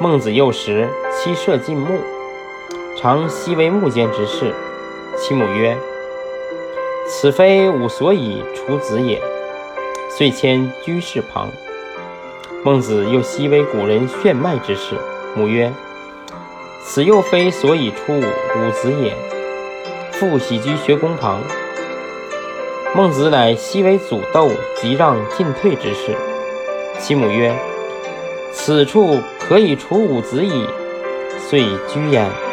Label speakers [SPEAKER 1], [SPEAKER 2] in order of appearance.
[SPEAKER 1] 孟子幼时，妻射进木，常西为木间之事。其母曰：“此非吾所以处子也。”遂迁居室旁。孟子又西为古人炫迈之事。母曰：“此又非所以出吾子也。”复喜居学宫旁。孟子乃西为祖斗，即让进退之事。其母曰：“此处可以除五子矣。”遂居焉。